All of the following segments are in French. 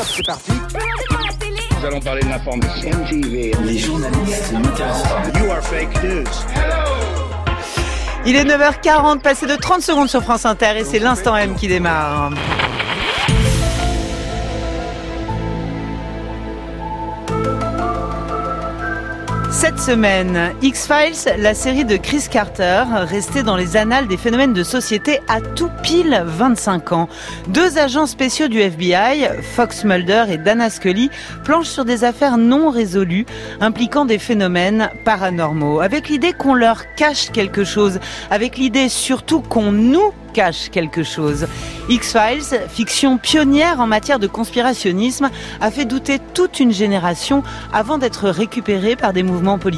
top, c'est parti. Nous allons parler de l'information. MTV. Les journalistes. You are fake news. Il est 9h40, passé de 30 secondes sur France Inter et c'est l'instant M qui démarre. X-Files, la série de Chris Carter, restée dans les annales des phénomènes de société à tout pile 25 ans. Deux agents spéciaux du FBI, Fox Mulder et Dana Scully, planchent sur des affaires non résolues impliquant des phénomènes paranormaux, avec l'idée qu'on leur cache quelque chose, avec l'idée surtout qu'on nous cache quelque chose. X-Files, fiction pionnière en matière de conspirationnisme, a fait douter toute une génération avant d'être récupérée par des mouvements politiques.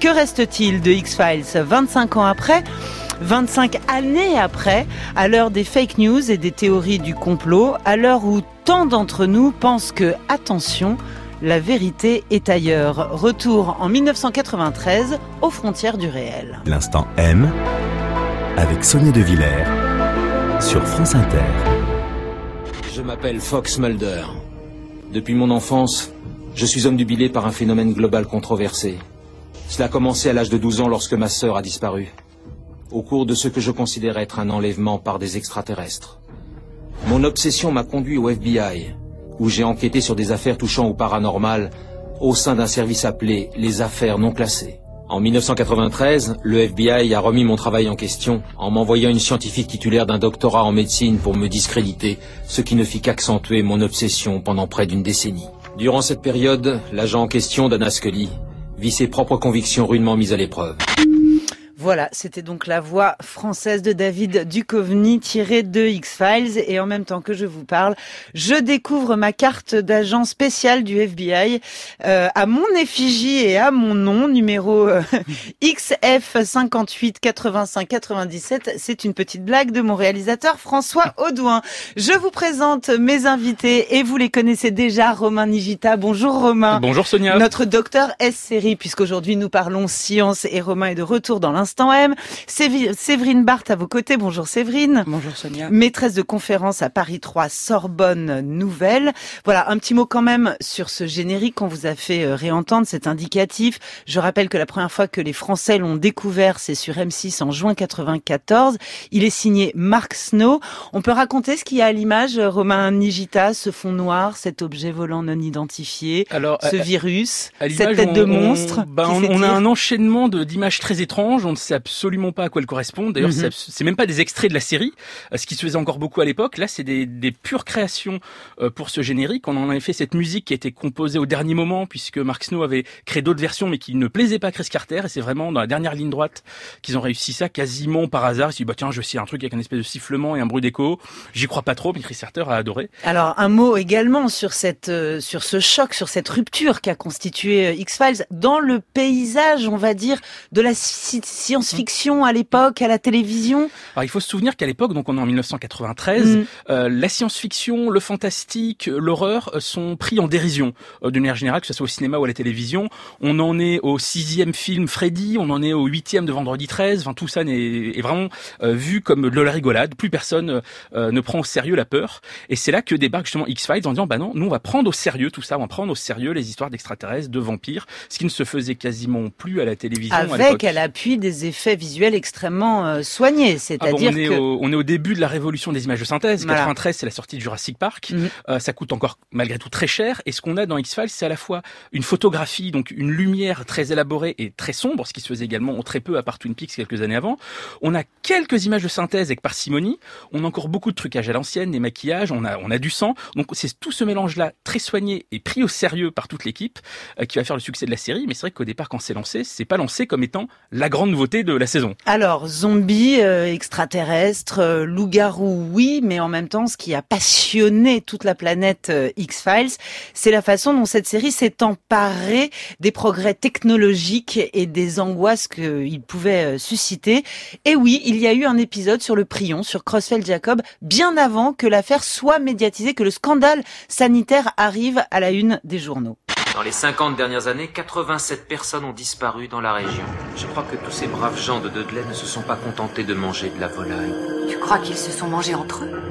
Que reste-t-il de X-Files 25 ans après? 25 années après, à l'heure des fake news et des théories du complot, à l'heure où tant d'entre nous pensent que, attention, la vérité est ailleurs. Retour en 1993 aux frontières du réel. L'instant M avec Sonia De Villers sur France Inter. Je m'appelle Fox Mulder. Depuis mon enfance, je suis omnubilé par un phénomène global controversé. Cela a commencé à l'âge de 12 ans lorsque ma sœur a disparu, au cours de ce que je considère être un enlèvement par des extraterrestres. Mon obsession m'a conduit au FBI, où j'ai enquêté sur des affaires touchant au paranormal au sein d'un service appelé les affaires non classées. En 1993, le FBI a remis mon travail en question en m'envoyant une scientifique titulaire d'un doctorat en médecine pour me discréditer, ce qui ne fit qu'accentuer mon obsession pendant près d'une décennie. Durant cette période, l'agent en question, Dana Scully, vit ses propres convictions rudement mises à l'épreuve. Voilà, c'était donc la voix française de David Duchovny tirée de X-Files et en même temps que je vous parle, je découvre ma carte d'agent spécial du FBI euh, à mon effigie et à mon nom, numéro euh, XF 58 85 97. C'est une petite blague de mon réalisateur François Audouin. Je vous présente mes invités et vous les connaissez déjà, Romain Nigita. Bonjour Romain. Bonjour Sonia. Notre docteur S-série, puisqu'aujourd'hui nous parlons science et Romain est de retour dans l'instant M. Sévi- Séverine Barthes à vos côtés. Bonjour Séverine. Bonjour Sonia. Maîtresse de conférence à Paris 3, Sorbonne Nouvelle. Voilà, un petit mot quand même sur ce générique qu'on vous a fait euh, réentendre, c'est indicatif. Je rappelle que la première fois que les Français l'ont découvert, c'est sur M6 en juin 94. Il est signé Mark Snow. On peut raconter ce qu'il y a à l'image, euh, Romain Nigita, ce fond noir, cet objet volant non identifié, Alors, ce à- virus, à cette tête de on- monstre. on, bah, qui on, on s'étire. a un enchaînement d'images très étranges. On ne sait absolument pas à quoi elles correspondent. D'ailleurs, c'est abs- c'est même pas des extraits de la série, euh, ce qui se faisait encore beaucoup à l'époque. Là, c'est des, des pures créations euh, pour ce générique. On en avait fait cette musique qui a été composée au dernier moment, puisque Mark Snow avait créé d'autres versions, mais qui ne plaisaient pas à Chris Carter. Et c'est vraiment dans la dernière ligne droite qu'ils ont réussi ça quasiment par hasard. Ils se sont dit, bah tiens, je essayer un truc avec un espèce de sifflement et un bruit d'écho. J'y crois pas trop, mais Chris Carter a adoré. Alors un mot également sur cette euh, sur ce choc, sur cette rupture qu'a constitué euh, X-Files dans le paysage, on va dire, de la science-fiction à l'époque, à la télévision. Alors il faut se souvenir qu'à l'époque, donc on est en 1993, Mm. euh, la science-fiction, le fantastique, euh, l'horreur euh, sont pris en dérision euh, d'une manière générale, que ce soit au cinéma ou à la télévision. On en est au sixième film Freddy, on en est au huitième de Vendredi 13. Enfin tout ça n'est- est vraiment euh, vu comme de la rigolade. Plus personne euh, ne prend au sérieux la peur. Et c'est là que débarque justement X-Files en disant bah non, nous on va prendre au sérieux tout ça, on va prendre au sérieux les histoires d'extraterrestres, de vampires, ce qui ne se faisait quasiment plus à la télévision Avec à l'appui des effets visuels extrêmement euh, soignés, Ah bon, c'est-à-dire on, est que au, on est au début de la révolution des images de synthèse. Voilà. 93, c'est la sortie de Jurassic Park. Mhm. Euh, ça coûte encore malgré tout très cher. Et ce qu'on a dans X-Files, c'est à la fois une photographie, donc une lumière très élaborée et très sombre, ce qui se faisait également très peu à part Twin Peaks quelques années avant. On a quelques images de synthèse avec parcimonie. On a encore beaucoup de trucages à l'ancienne, des maquillages. On a, on a du sang. Donc c'est tout ce mélange-là très soigné et pris au sérieux par toute l'équipe euh, qui va faire le succès de la série. Mais c'est vrai qu'au départ, quand c'est lancé, c'est pas lancé comme étant la grande nouveauté Alors, zombies, euh, extraterrestres, euh, loups-garous, oui, mais en même temps, ce qui a passionné toute la planète euh, X-Files, c'est la façon dont cette série s'est emparée des progrès technologiques et des angoisses qu'il pouvait euh, susciter. Et oui, il y a eu un épisode sur le prion, sur Crossfell Jacob, bien avant que l'affaire soit médiatisée, que le scandale sanitaire arrive à la une des journaux. Dans les 50 dernières années, 87 personnes ont disparu dans la région. Je crois que tous ces braves gens de Dudley ne se sont pas contentés de manger de la volaille. Tu crois qu'ils se sont mangés entre eux?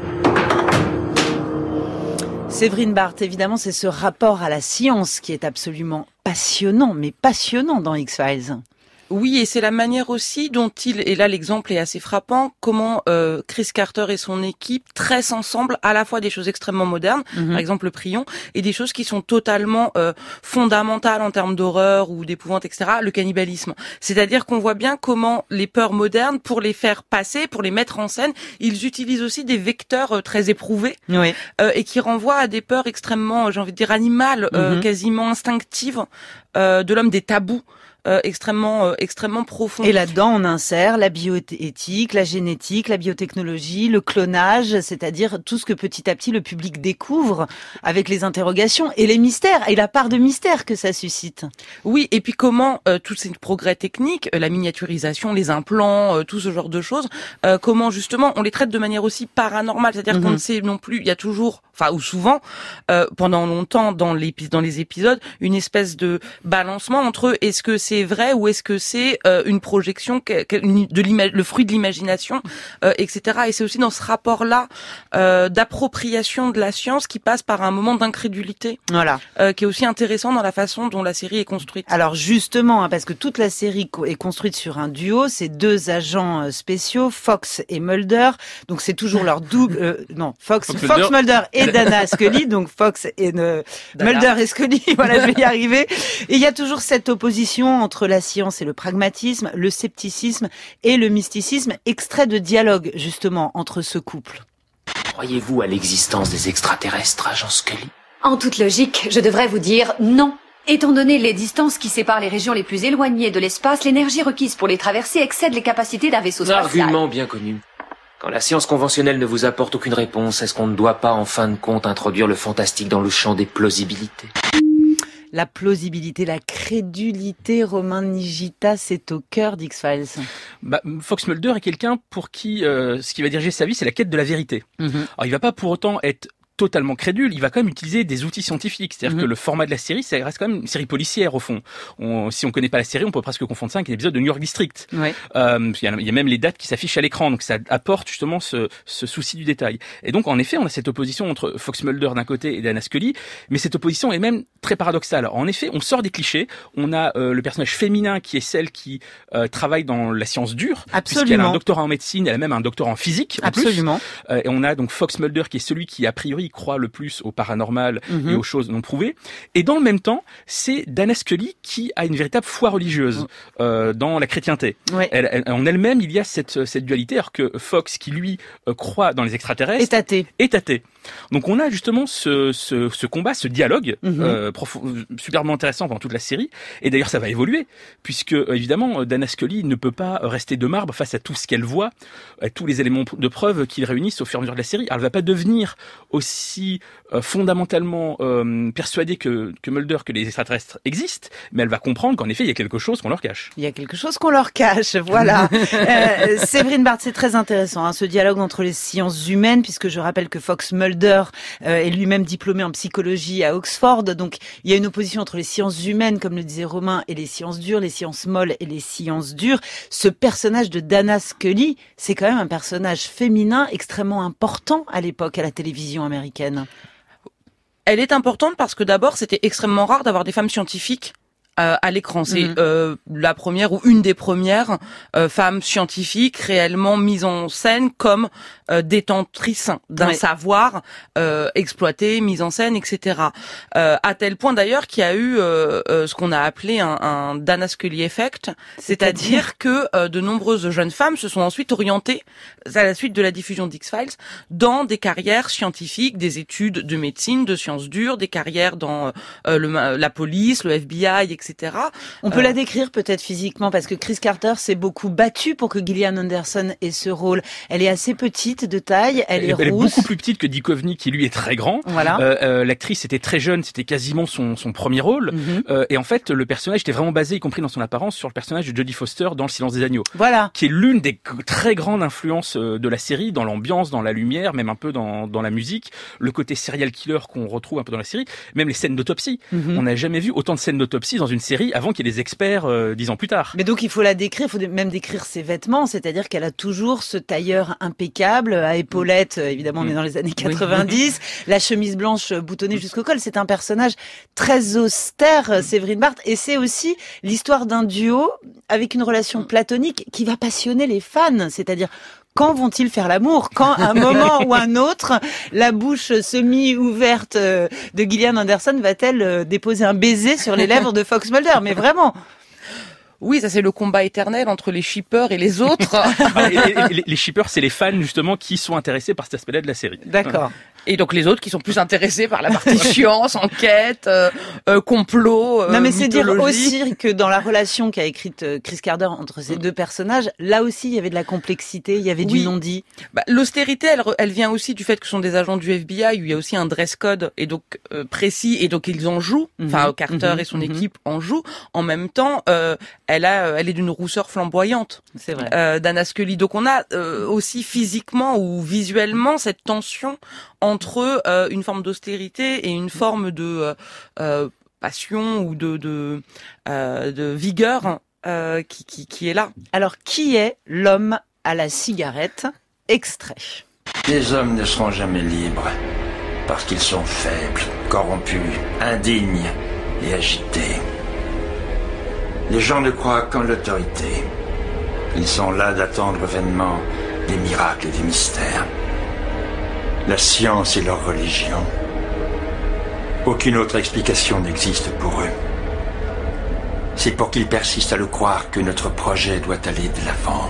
Séverine Barthes, évidemment, c'est ce rapport à la science qui est absolument passionnant, mais passionnant dans X-Files. Oui, et c'est la manière aussi dont il, et là l'exemple est assez frappant, comment euh, Chris Carter et son équipe tressent ensemble à la fois des choses extrêmement modernes, Mhm. par exemple le prion, et des choses qui sont totalement euh, fondamentales en termes d'horreur ou d'épouvante, etc., le cannibalisme. C'est-à-dire qu'on voit bien comment les peurs modernes, pour les faire passer, pour les mettre en scène, ils utilisent aussi des vecteurs euh, très éprouvés Oui. euh, et qui renvoient à des peurs extrêmement, j'ai envie de dire, animales, euh, Mhm. quasiment instinctives euh, de l'homme, des tabous euh, extrêmement, euh, extrêmement profonds. Et là-dedans, on insère la bioéthique, la génétique, la biotechnologie, le clonage, c'est-à-dire tout ce que petit à petit le public découvre avec les interrogations et les mystères et la part de mystère que ça suscite. Oui, et puis comment euh, tous ces progrès techniques, euh, la miniaturisation, les implants, euh, tout ce genre de choses, euh, comment justement on les traite de manière aussi paranormale, c'est-à-dire qu'on Mhm. ne sait non plus, il y a toujours, enfin ou souvent, euh, pendant longtemps dans les dans les épisodes, une espèce de balancement entre est-ce que c'est vrai ou est-ce que c'est euh, une projection, de le fruit de l'imagination, euh, etc. Et c'est aussi dans ce rapport-là euh, d'appropriation de la science qui passe par un moment d'incrédulité, Voilà. euh, qui est aussi intéressant dans la façon dont la série est construite. Alors justement, hein, parce que toute la série est construite sur un duo, c'est deux agents euh, spéciaux, Fox et Mulder. Donc c'est toujours leur double. euh, non, Fox, Fox, Fox, Mulder. Et Dana Scully. Donc Fox et euh. Mulder et Scully. Voilà, je vais y arriver. Et il y a toujours cette opposition entre la science et le pragmatisme, le scepticisme et le mysticisme, extrait de dialogue justement entre ce couple. Croyez-vous à l'existence des extraterrestres, agent Scully? En toute logique, je devrais vous dire non. Étant donné les distances qui séparent les régions les plus éloignées de l'espace, l'énergie requise pour les traverser excède les capacités d'un vaisseau spatial. Argument bien connu. Quand la science conventionnelle ne vous apporte aucune réponse, est-ce qu'on ne doit pas en fin de compte introduire le fantastique dans le champ des plausibilités? La plausibilité, la crédulité, Romain Nigita, c'est au cœur d'X-Files. Bah, Fox Mulder est quelqu'un pour qui euh, ce qui va diriger sa vie, c'est la quête de la vérité. Alors il va pas pour autant être totalement crédule, il va quand même utiliser des outils scientifiques. C'est-à-dire Mhm. que le format de la série, ça reste quand même une série policière au fond. On, si on connaît pas la série, on peut presque confondre ça avec un épisode de New York District. Ouais. Euh, il, y a, il y a même les dates qui s'affichent à l'écran, donc ça apporte justement ce, ce souci du détail. Et donc en effet, on a cette opposition entre Fox Mulder d'un côté et Dana Scully, mais cette opposition est même très paradoxale. En effet, on sort des clichés. On a euh, le personnage féminin qui est celle qui euh, travaille dans la science dure, puisqu'elle a un doctorat en médecine, elle a même un doctorat en physique. En plus. Absolument. Euh, et on a donc Fox Mulder qui est celui qui a priori croit le plus au paranormal Mhm. et aux choses non prouvées. Et dans le même temps, c'est Dana Scully qui a une véritable foi religieuse Mhm. euh, dans la chrétienté. Ouais. Elle, elle- en elle-même, il y a cette, cette dualité, alors que Fox, qui lui euh, croit dans les extraterrestres, Et tâté. est athée. Donc on a justement ce, ce, ce combat, ce dialogue Mhm. euh, profond- superbement intéressant pendant toute la série. Et d'ailleurs, ça va évoluer, puisque euh, évidemment, Dana Scully ne peut pas rester de marbre face à tout ce qu'elle voit, à tous les éléments de preuve qu'ils réunissent au fur et à mesure de la série. Elle va pas devenir aussi euh, fondamentalement euh, persuadée que, que Mulder que les extraterrestres existent, mais elle va comprendre qu'en effet, il y a quelque chose qu'on leur cache. Il y a quelque chose qu'on leur cache, voilà. euh, Séverine Barthes, c'est très intéressant, hein, ce dialogue entre les sciences humaines, puisque je rappelle que Fox Mulder euh, est lui-même diplômé en psychologie à Oxford, donc il y a une opposition entre les sciences humaines, comme le disait Romain, et les sciences dures, les sciences molles et les sciences dures. Ce personnage de Dana Scully, c'est quand même un personnage féminin extrêmement important à l'époque à la télévision américaine. Elle est importante parce que d'abord, c'était extrêmement rare d'avoir des femmes scientifiques à l'écran. C'est euh, la première ou une des premières euh, femmes scientifiques réellement mises en scène comme euh, détentrices d'un savoir euh, exploité, mise en scène, etc. Euh, à tel point d'ailleurs qu'il y a eu euh, euh, ce qu'on a appelé un, un Dana Scully effect, c'est-à-dire que euh, de nombreuses jeunes femmes se sont ensuite orientées à la suite de la diffusion d'X-Files dans des carrières scientifiques, des études de médecine, de sciences dures, des carrières dans euh, le, la police, le FBI, etc. On peut Euh, la décrire peut-être physiquement parce que Chris Carter s'est beaucoup battu pour que Gillian Anderson ait ce rôle. Elle est assez petite de taille, elle, est elle est beaucoup plus petite que Dikovny, qui lui est très grand. Voilà. Euh, euh, L'actrice était très jeune, c'était quasiment son, son premier rôle. Euh, et en fait, le personnage était vraiment basé, y compris dans son apparence, sur le personnage de Jodie Foster dans Le Silence des Agneaux, Voilà. qui est l'une des très grandes influences de la série, dans l'ambiance, dans la lumière, même un peu dans, dans la musique, le côté serial killer qu'on retrouve un peu dans la série, même les scènes d'autopsie. Mhm. On n'a jamais vu autant de scènes d'autopsie dans une une série avant qu'il y ait des experts euh, dix ans plus tard. Mais donc il faut la décrire, il faut même décrire ses vêtements, c'est-à-dire qu'elle a toujours ce tailleur impeccable, à épaulettes, euh, évidemment on est dans les années 90, la chemise blanche boutonnée jusqu'au col. C'est un personnage très austère, euh, Séverine Barthes, et c'est aussi l'histoire d'un duo avec une relation platonique qui va passionner les fans, c'est-à-dire quand vont-ils faire l'amour? Quand, à un moment ou un autre, la bouche semi-ouverte euh, de Gillian Anderson va-t-elle euh, déposer un baiser sur les lèvres de Fox Mulder? Mais vraiment oui, ça c'est le combat éternel entre les shippers et les autres. Ah, et- et- et les, les shippers, c'est les fans justement qui sont intéressés par cet aspect-là de la série. D'accord. Et donc les autres qui sont plus intéressés par la partie science, enquête, euh, euh, complot. euh, non, mais c'est dire mythologie. aussi que dans la relation qu'a écrite euh, Chris Carter entre ces deux personnages, là aussi il y avait de la complexité, il y avait du Oui. non-dit. Bah, L'austérité, elle, elle vient aussi du fait que ce sont des agents du FBI où il y a aussi un dress code et donc euh, précis et donc ils en jouent. Enfin, Mhm, Carter mhm, et son mhm. équipe en jouent. En même temps, euh, elle a, elle est d'une rousseur flamboyante. C'est vrai. euh, d'Anna Scully. Donc on a euh, aussi physiquement ou visuellement cette tension entre euh, une forme d'austérité et une forme de euh, euh, passion ou de de, euh, de vigueur euh, qui, qui, qui est là. Alors qui est l'homme à la cigarette? Extrait. Les hommes ne seront jamais libres parce qu'ils sont faibles, corrompus, indignes et agités. Les gens ne croient qu'en l'autorité. Ils sont là d'attendre vainement des miracles et des mystères. La science est leur religion. Aucune autre explication n'existe pour eux. C'est pour qu'ils persistent à le croire que notre projet doit aller de l'avant.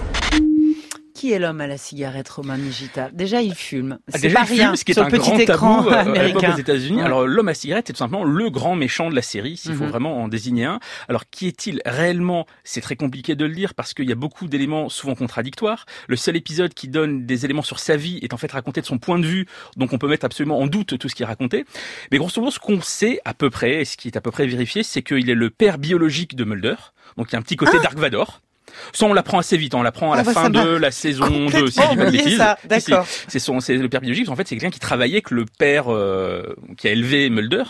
Qui est l'homme à la cigarette, Romain Nigita? Déjà, il fume. Ah, C'est déjà, pas il fume, rien ce qui est sur un petit grand écran tabou euh, américain. aux États-Unis. Alors l'homme à cigarette est tout simplement le grand méchant de la série, s'il faut Mhm. vraiment en désigner un. Alors qui est-il réellement? C'est très compliqué de le dire parce qu'il y a beaucoup d'éléments souvent contradictoires. Le seul épisode qui donne des éléments sur sa vie est en fait raconté de son point de vue, donc on peut mettre absolument en doute tout ce qui est raconté. Mais grosso modo, ce qu'on sait à peu près, et ce qui est à peu près vérifié, c'est qu'il est le père biologique de Mulder. Donc il y a un petit côté Dark Vador. Ça, on l'apprend assez vite. On l'apprend à Ah la bah, fin de la saison 2, si je dis pas de bêtises. d'accord. C'est son, c'est le père biologique. En fait, c'est quelqu'un qui travaillait avec le père euh, qui a élevé Mulder.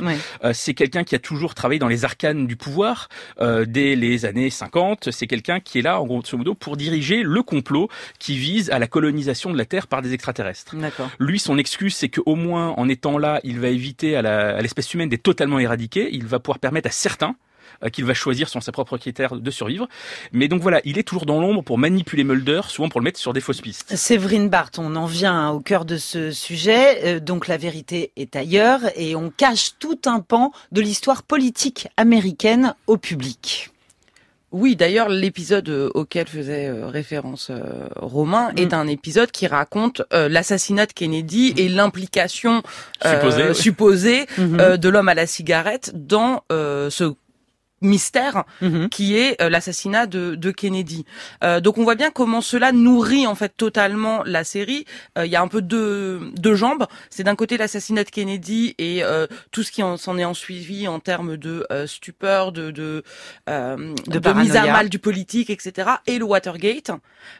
Euh, c'est quelqu'un qui a toujours travaillé dans les arcanes du pouvoir euh, dès les années 50. C'est quelqu'un qui est là, en grosso modo, pour diriger le complot qui vise à la colonisation de la Terre par des extraterrestres. Lui, son excuse, c'est qu'au moins, en étant là, il va éviter à l'espèce humaine d'être totalement éradiquée. Il va pouvoir permettre à certains euh, qu'il va choisir selon ses propres critères de survivre. Mais donc voilà, il est toujours dans l'ombre pour manipuler Mulder, souvent pour le mettre sur des fausses pistes. Séverine Barthes, on en vient hein, au cœur de ce sujet. Euh, donc la vérité est ailleurs et on cache tout un pan de l'histoire politique américaine au public. Oui, d'ailleurs, l'épisode euh, auquel faisait référence euh, Romain Mm. est un épisode qui raconte euh, l'assassinat de Kennedy et l'implication euh, Supposée, supposée Mhm. euh, de l'homme à la cigarette dans euh, ce mystère Mhm. qui est euh, l'assassinat de, de Kennedy. Euh, donc on voit bien comment cela nourrit en fait totalement la série. Euh, Il y a un peu deux, deux jambes. C'est d'un côté l'assassinat de Kennedy et euh, tout ce qui en- s'en est en suivi en termes de euh, stupeur, de de, euh, De de mise à mal du politique, etc. Et le Watergate.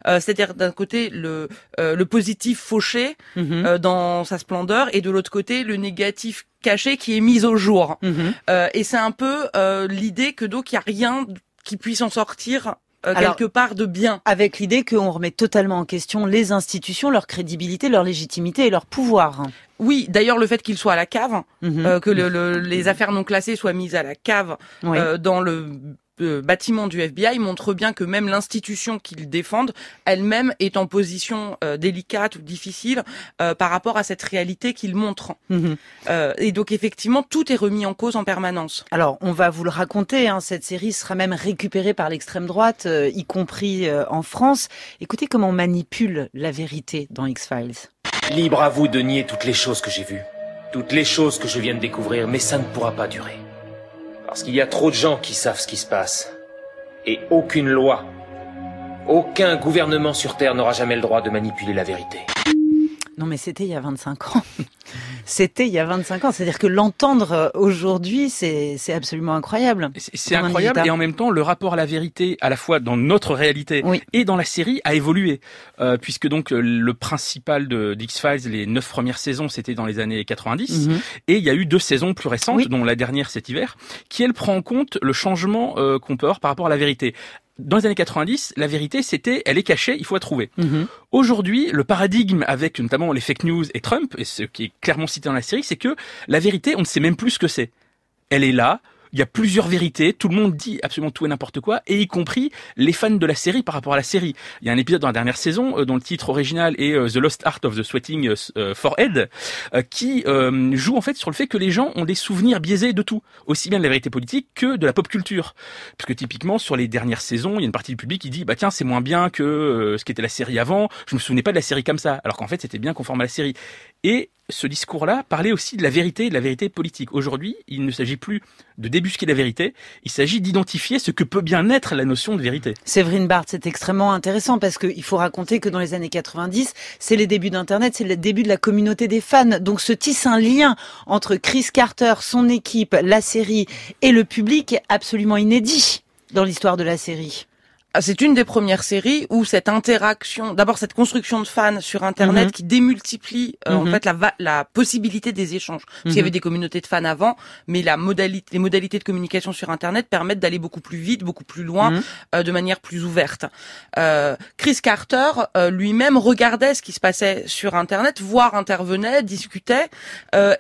Euh, C'est-à-dire d'un côté le euh, le positif fauché Mhm. euh, dans sa splendeur et de l'autre côté le négatif caché qui est mis au jour. Mhm. Euh, et c'est un peu euh, l'idée que donc il y a rien qui puisse en sortir euh, Alors- quelque part de bien. Avec l'idée qu'on remet totalement en question les institutions, leur crédibilité, leur légitimité et leur pouvoir. Oui, d'ailleurs le fait qu'il soit à la cave, Mhm. euh, que le- le- les affaires non classées soient mises à la cave Oui. euh, dans le euh, bâtiment du FBI montre bien que même l'institution qu'ils défendent elle-même est en position euh, délicate ou difficile euh, par rapport à cette réalité qu'ils montrent. Euh, et donc effectivement tout est remis en cause en permanence. Alors, on va vous le raconter, hein, cette série sera même récupérée par l'extrême droite, euh, y compris euh, en France. Écoutez comment on manipule la vérité dans X-Files. Libre à vous de nier toutes les choses que j'ai vues, toutes les choses que je viens de découvrir, mais ça ne pourra pas durer. Parce qu'il y a trop de gens qui savent ce qui se passe. Et aucune loi, aucun gouvernement sur Terre n'aura jamais le droit de manipuler la vérité. Non, mais c'était il y a 25 ans. C'était il y a 25 ans. C'est-à-dire que l'entendre euh, aujourd'hui, c'est c'est absolument incroyable. C'est incroyable et en même temps, le rapport à la vérité, à la fois dans notre réalité et dans la série, a évolué. Euh, puisque donc euh, le principal de d'X-Files, les neuf premières saisons, c'était dans les années 90. Mhm. Et il y a eu deux saisons plus récentes, dont la dernière cet hiver, qui elle prend en compte le changement qu'on peut avoir par rapport à la vérité dans les années 90, la vérité, c'était, elle est cachée, il faut la trouver. Mhm. Aujourd'hui, le paradigme avec notamment les fake news et Trump, et ce qui est clairement cité dans la série, c'est que la vérité, on ne sait même plus ce que c'est. Elle est là, il y a plusieurs vérités, tout le monde dit absolument tout et n'importe quoi, et y compris les fans de la série par rapport à la série. Il y a un épisode dans la dernière saison euh, dont le titre original est euh, The Lost Art of the Sweating euh, Forehead, qui joue en fait sur le fait que les gens ont des souvenirs biaisés de tout, aussi bien de la vérité politique que de la pop culture. Parce que typiquement sur les dernières saisons, il y a une partie du public qui dit bah tiens c'est moins bien que ce qui était la série avant, je me souvenais pas de la série comme ça, alors qu'en fait c'était bien conforme à la série. Et ce discours-là parlait aussi de la vérité de la vérité politique. Aujourd'hui, il ne s'agit plus de débusquer la vérité, il s'agit d'identifier ce que peut bien être la notion de vérité. Séverine Barthes, c'est extrêmement intéressant parce qu'il faut raconter que dans les années 90, c'est les débuts d'Internet, c'est le début de la communauté des fans. Donc se tisse un lien entre Chris Carter, son équipe, la série et le public absolument inédit dans l'histoire de la série. Ah, c'est une des premières séries où cette interaction, d'abord cette construction de fans sur Internet mhm. qui démultiplie euh, en mhm. fait la, la possibilité des échanges. Parce qu'il y avait mhm. des communautés de fans avant, mais la modalité, les modalités de communication sur Internet permettent d'aller beaucoup plus vite, beaucoup plus loin, euh, de manière plus ouverte. Euh, Chris Carter lui-même regardait ce qui se passait sur Internet, voire intervenait, discutait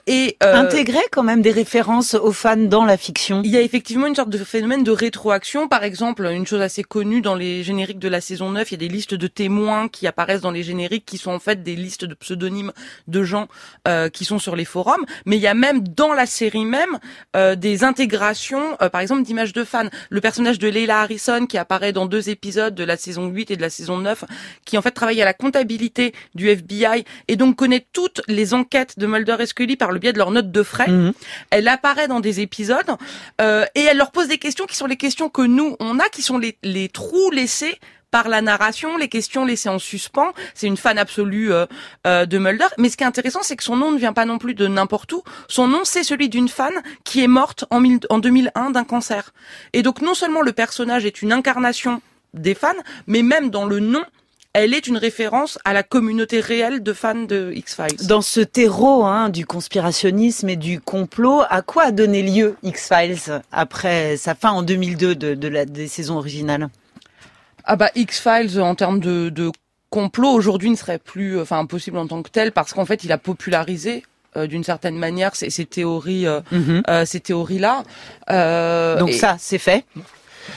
et intégrait quand même des références aux fans dans la fiction. Il y a effectivement une sorte de phénomène de rétroaction. Par exemple, une chose assez connue dans les génériques de la saison 9, il y a des listes de témoins qui apparaissent dans les génériques qui sont en fait des listes de pseudonymes de gens euh, qui sont sur les forums, mais il y a même dans la série même euh, des intégrations euh, par exemple d'images de fans. Le personnage de Leila Harrison qui apparaît dans deux épisodes de la saison 8 et de la saison 9 qui en fait travaille à la comptabilité du FBI et donc connaît toutes les enquêtes de Mulder et Scully par le biais de leurs notes de frais. Mhm. Elle apparaît dans des épisodes et elle leur pose des questions qui sont les questions que nous on a qui sont les, les trous laissé par la narration, les questions laissées en suspens. C'est une fan absolue euh, euh, de Mulder. Mais ce qui est intéressant, c'est que son nom ne vient pas non plus de n'importe où. Son nom, c'est celui d'une fan qui est morte en, en 2001 d'un cancer. Et donc, non seulement le personnage est une incarnation des fans, mais même dans le nom, elle est une référence à la communauté réelle de fans de X-Files. Dans ce terreau hein, du conspirationnisme et du complot, à quoi a donné lieu X-Files après sa fin en 2002 de, de la, des saisons originales? Ah bah X-Files en termes de, de complot aujourd'hui ne serait plus enfin impossible en tant que tel parce qu'en fait il a popularisé euh, d'une certaine manière ces, ces théories euh, mhm. euh, ces théories là donc ça c'est fait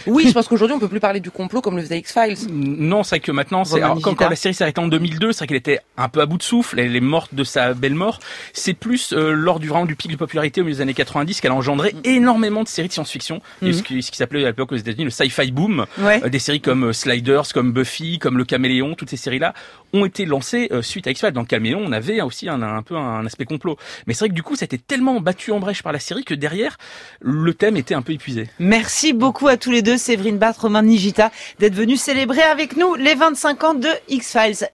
oui, je pense qu'aujourd'hui on peut plus parler du complot comme le faisait X-Files. Non, c'est que maintenant, c'est quand, la série s'est arrêtée en 2002, c'est vrai qu'elle était un peu à bout de souffle, elle est morte de sa belle mort. C'est plus euh, lors du vraiment du pic de popularité au milieu des années 90 qu'elle a engendré mm. énormément de séries de science-fiction, mm. ce qui, s'appelait à l'époque aux États-Unis le sci-fi boom, euh, des séries comme euh, Sliders, comme Buffy, comme Le Caméléon, toutes ces séries-là ont été lancées suite à X-Files. Dans le Caméléon, on avait aussi un, un peu un, aspect complot. Mais c'est vrai que du coup, ça a été tellement battu en brèche par la série que derrière, le thème était un peu épuisé. Merci beaucoup à tous les deux, Séverine Barth, Romain Nigita, d'être venus célébrer avec nous les 25 ans de X-Files.